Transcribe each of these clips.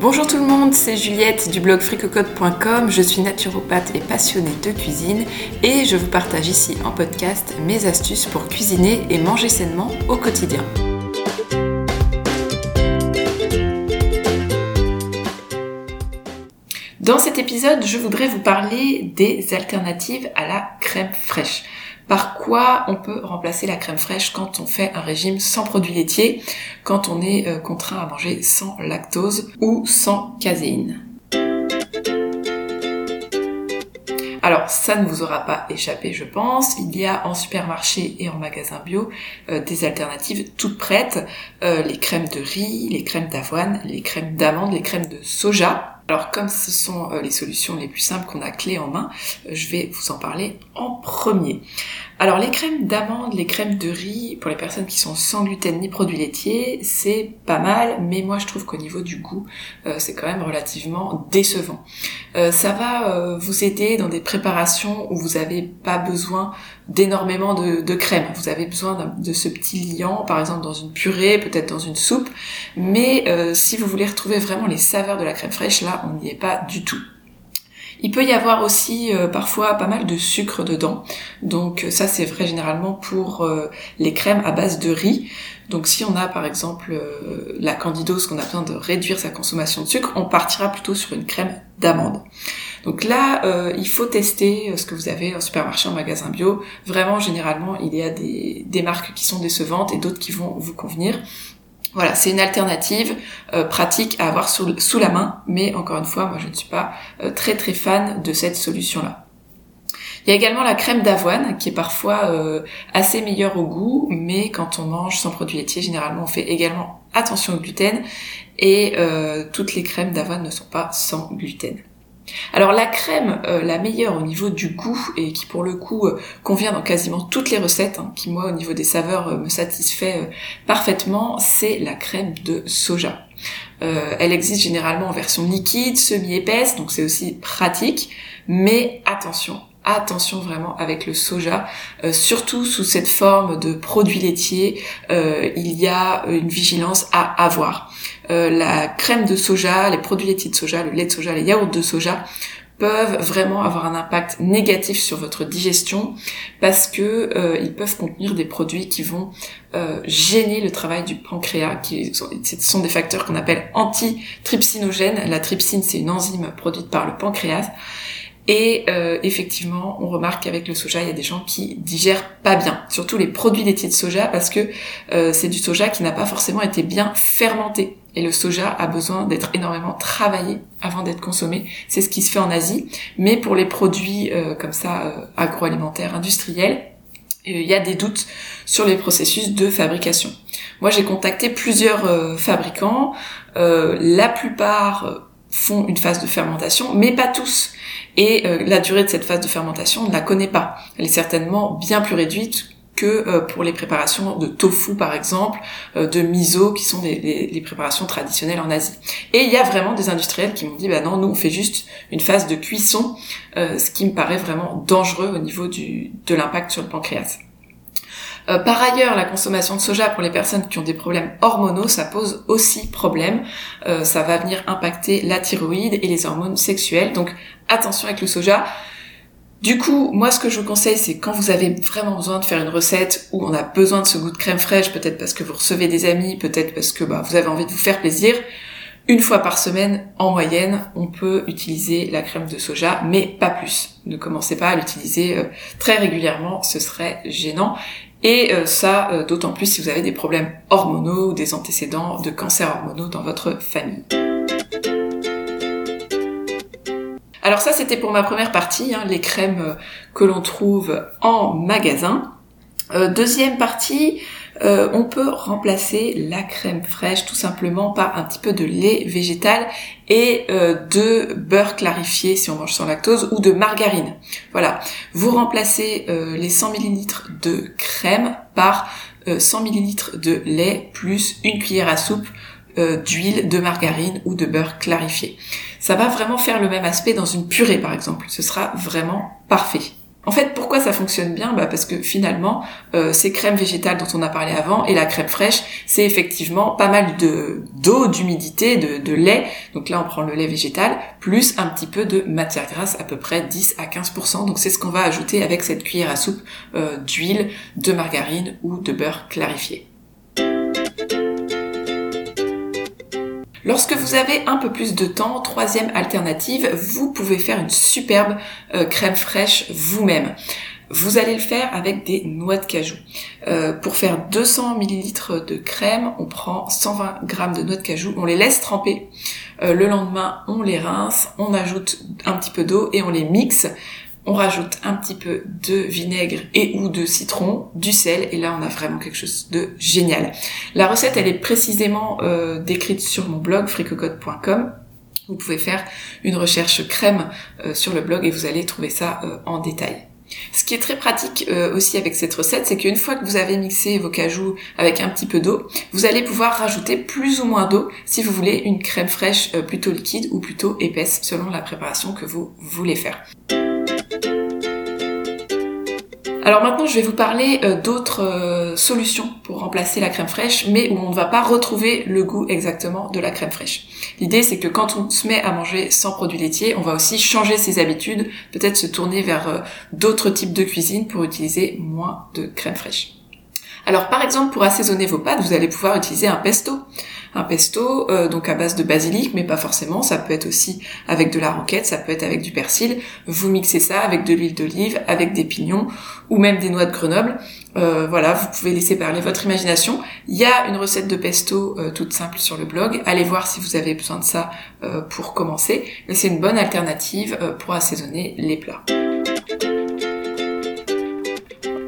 Bonjour tout le monde, c'est Juliette du blog fricocode.com. Je suis naturopathe et passionnée de cuisine et je vous partage ici en podcast mes astuces pour cuisiner et manger sainement au quotidien. Dans cet épisode, je voudrais vous parler des alternatives à la crème fraîche. Par quoi on peut remplacer la crème fraîche quand on fait un régime sans produits laitiers, quand on est euh, contraint à manger sans lactose ou sans caséine? Alors ça ne vous aura pas échappé je pense, il y a en supermarché et en magasin bio euh, des alternatives toutes prêtes, euh, les crèmes de riz, les crèmes d'avoine, les crèmes d'amande, les crèmes de soja. Alors comme ce sont les solutions les plus simples qu'on a clés en main, je vais vous en parler en premier. Alors les crèmes d'amande, les crèmes de riz, pour les personnes qui sont sans gluten ni produits laitiers, c'est pas mal, mais moi je trouve qu'au niveau du goût, euh, c'est quand même relativement décevant. Euh, ça va euh, vous aider dans des préparations où vous n'avez pas besoin d'énormément de, de, crème. Vous avez besoin de ce petit liant, par exemple dans une purée, peut-être dans une soupe, mais si vous voulez retrouver vraiment les saveurs de la crème fraîche, là on n'y est pas du tout. Il peut y avoir aussi euh, parfois pas mal de sucre dedans. Donc ça c'est vrai généralement pour euh, les crèmes à base de riz. Donc si on a par exemple euh, la candidose qu'on a besoin de réduire sa consommation de sucre, on partira plutôt sur une crème d'amande. Donc là, il faut tester ce que vous avez au supermarché, en magasin bio. Vraiment, généralement, il y a des marques qui sont décevantes et d'autres qui vont vous convenir. Voilà, c'est une alternative euh, pratique à avoir sous, la main, mais encore une fois, moi je ne suis pas euh, très très fan de cette solution-là. Il y a également la crème d'avoine qui est parfois euh, assez meilleure au goût, mais quand on mange sans produits laitiers, généralement on fait également attention au gluten et toutes les crèmes d'avoine ne sont pas sans gluten. Alors la crème euh, la meilleure au niveau du goût et qui pour le coup euh, convient dans quasiment toutes les recettes, hein, qui moi au niveau des saveurs euh, me satisfait parfaitement, c'est la crème de soja. elle existe généralement en version liquide, semi-épaisse, donc c'est aussi pratique, mais attention, attention vraiment avec le soja, surtout sous cette forme de produit laitier, il y a une vigilance à avoir. Euh, la crème de soja, les produits laitiers de soja, le lait de soja, les yaourts de soja peuvent vraiment avoir un impact négatif sur votre digestion parce que euh, ils peuvent contenir des produits qui vont euh, gêner le travail du pancréas, ce sont des facteurs qu'on appelle antitrypsinogènes. La trypsine, c'est une enzyme produite par le pancréas et euh, effectivement, on remarque qu'avec le soja, il y a des gens qui digèrent pas bien, surtout les produits laitiers de soja, parce que euh, c'est du soja qui n'a pas forcément été bien fermenté. Et le soja a besoin d'être énormément travaillé avant d'être consommé. C'est ce qui se fait en Asie. Mais pour les produits euh, comme ça, agroalimentaires, industriels, il y a des doutes sur les processus de fabrication. Moi, j'ai contacté plusieurs fabricants. la plupart font une phase de fermentation, mais pas tous. Et euh, la durée de cette phase de fermentation, on ne la connaît pas. Elle est certainement bien plus réduite que euh, pour les préparations de tofu par exemple, euh, de miso qui sont des, préparations traditionnelles en Asie. Et il y a vraiment des industriels qui m'ont dit bah non, nous on fait juste une phase de cuisson, ce qui me paraît vraiment dangereux au niveau du, de l'impact sur le pancréas. Euh, par ailleurs, la consommation de soja pour les personnes qui ont des problèmes hormonaux, ça pose aussi problème. Euh, ça va venir impacter la thyroïde et les hormones sexuelles. Donc attention avec le soja. Du coup, moi ce que je vous conseille, c'est quand vous avez vraiment besoin de faire une recette où on a besoin de ce goût de crème fraîche, peut-être parce que vous recevez des amis, peut-être parce que bah, vous avez envie de vous faire plaisir, une fois par semaine, en moyenne, on peut utiliser la crème de soja, mais pas plus. Ne commencez pas à l'utiliser euh, très régulièrement, ce serait gênant. Et euh, ça, euh, d'autant plus si vous avez des problèmes hormonaux ou des antécédents de cancer hormonaux dans votre famille. Alors ça, c'était pour ma première partie, hein, les crèmes euh, que l'on trouve en magasin. deuxième partie, euh, on peut remplacer la crème fraîche tout simplement par un petit peu de lait végétal et euh, de beurre clarifié si on mange sans lactose ou de margarine. Voilà, vous remplacez euh, les 100 ml de crème par 100 ml de lait plus une cuillère à soupe d'huile, de margarine ou de beurre clarifié. Ça va vraiment faire le même aspect dans une purée par exemple. Ce sera vraiment parfait. En fait, pourquoi ça fonctionne bien? Bah Parce que finalement, euh, ces crèmes végétales dont on a parlé avant et la crème fraîche, c'est effectivement pas mal de d'eau, d'humidité, de, lait. Donc là, on prend le lait végétal, plus un petit peu de matière grasse, à peu près 10 à 15%. Donc c'est ce qu'on va ajouter avec cette cuillère à soupe euh, d'huile, de margarine ou de beurre clarifié. Lorsque vous avez un peu plus de temps, troisième alternative, vous pouvez faire une superbe euh, crème fraîche vous-même. Vous allez le faire avec des noix de cajou. Euh, pour faire 200 ml de crème, on prend 120 g de noix de cajou, on les laisse tremper. Euh, le lendemain, on les rince, on ajoute un petit peu d'eau et on les mixe on rajoute un petit peu de vinaigre et ou de citron, du sel, et là on a vraiment quelque chose de génial. La recette elle est précisément euh, décrite sur mon blog fricocote.com. Vous pouvez faire une recherche crème euh, sur le blog et vous allez trouver ça euh, en détail. Ce qui est très pratique aussi avec cette recette, c'est qu'une fois que vous avez mixé vos cajous avec un petit peu d'eau, vous allez pouvoir rajouter plus ou moins d'eau si vous voulez une crème fraîche plutôt liquide ou plutôt épaisse selon la préparation que vous voulez faire. Alors maintenant, je vais vous parler euh, d'autres euh, solutions pour remplacer la crème fraîche, mais où on ne va pas retrouver le goût exactement de la crème fraîche. L'idée, c'est que quand on se met à manger sans produits laitiers, on va aussi changer ses habitudes, peut-être se tourner vers euh, d'autres types de cuisine pour utiliser moins de crème fraîche. Alors par exemple, pour assaisonner vos pâtes, vous allez pouvoir utiliser un pesto un pesto, euh, donc à base de basilic, mais pas forcément. Ça peut être aussi avec de la roquette, ça peut être avec du persil. Vous mixez ça avec de l'huile d'olive, avec des pignons ou même des noix de Grenoble. Euh, voilà, vous pouvez laisser parler votre imagination. Il y a une recette de pesto euh, toute simple sur le blog. Allez voir si vous avez besoin de ça pour commencer. Mais c'est une bonne alternative pour assaisonner les plats.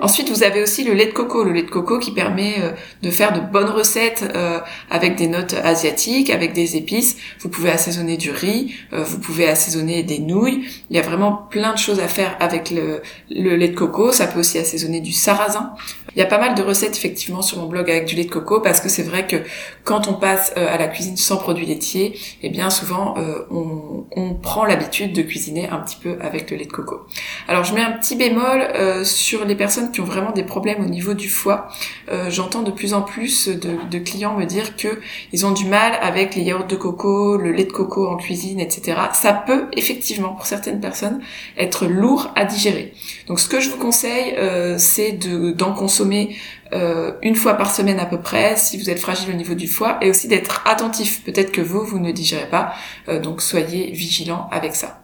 Ensuite, vous avez aussi le lait de coco, le lait de coco qui permet euh, de faire de bonnes recettes euh, avec des notes asiatiques, avec des épices. Vous pouvez assaisonner du riz, euh, vous pouvez assaisonner des nouilles. Il y a vraiment plein de choses à faire avec le, le, lait de coco. Ça peut aussi assaisonner du sarrasin. Il y a pas mal de recettes effectivement sur mon blog avec du lait de coco parce que c'est vrai que quand on passe à la cuisine sans produits laitiers, eh bien souvent on, on, prend l'habitude de cuisiner un petit peu avec le lait de coco. Alors je mets un petit bémol sur les personnes qui ont vraiment des problèmes au niveau du foie. Euh, j'entends de plus en plus de, clients me dire que ils ont du mal avec les yaourts de coco, le lait de coco en cuisine, etc. Ça peut effectivement pour certaines personnes être lourd à digérer. Donc ce que je vous conseille, euh, c'est d'en consommer euh, une fois par semaine à peu près si vous êtes fragile au niveau du foie et aussi d'être attentif. Peut-être que vous, vous ne digérez pas, donc soyez vigilant avec ça.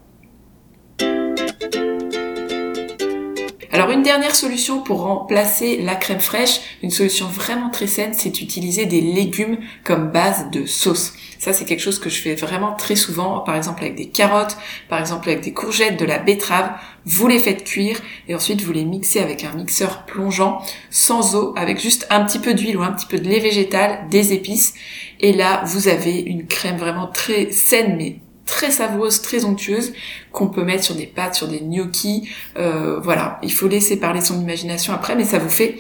Alors une dernière solution pour remplacer la crème fraîche, une solution vraiment très saine, c'est d'utiliser des légumes comme base de sauce. Ça c'est quelque chose que je fais vraiment très souvent, par exemple avec des carottes, par exemple avec des courgettes, de la betterave. Vous les faites cuire et ensuite vous les mixez avec un mixeur plongeant, sans eau, avec juste un petit peu d'huile ou un petit peu de lait végétal, des épices. Et là vous avez une crème vraiment très saine mais très savoureuse, très onctueuse, qu'on peut mettre sur des pâtes, sur des gnocchis. Euh, voilà, il faut laisser parler son imagination après, mais ça vous fait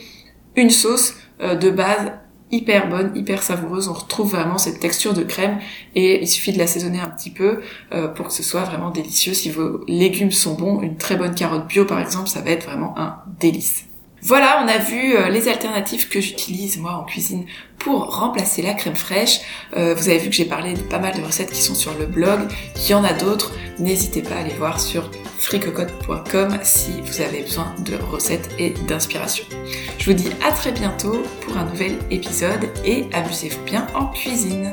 une sauce euh, de base hyper bonne, hyper savoureuse. On retrouve vraiment cette texture de crème et il suffit de l'assaisonner un petit peu euh, pour que ce soit vraiment délicieux. Si vos légumes sont bons, une très bonne carotte bio par exemple, ça va être vraiment un délice. Voilà, on a vu euh, les alternatives que j'utilise moi en cuisine pour remplacer la crème fraîche. Euh, vous avez vu que j'ai parlé de pas mal de recettes qui sont sur le blog. Il y en a d'autres. N'hésitez pas à aller voir sur fricocote.com si vous avez besoin de recettes et d'inspiration. Je vous dis à très bientôt pour un nouvel épisode et amusez-vous bien en cuisine.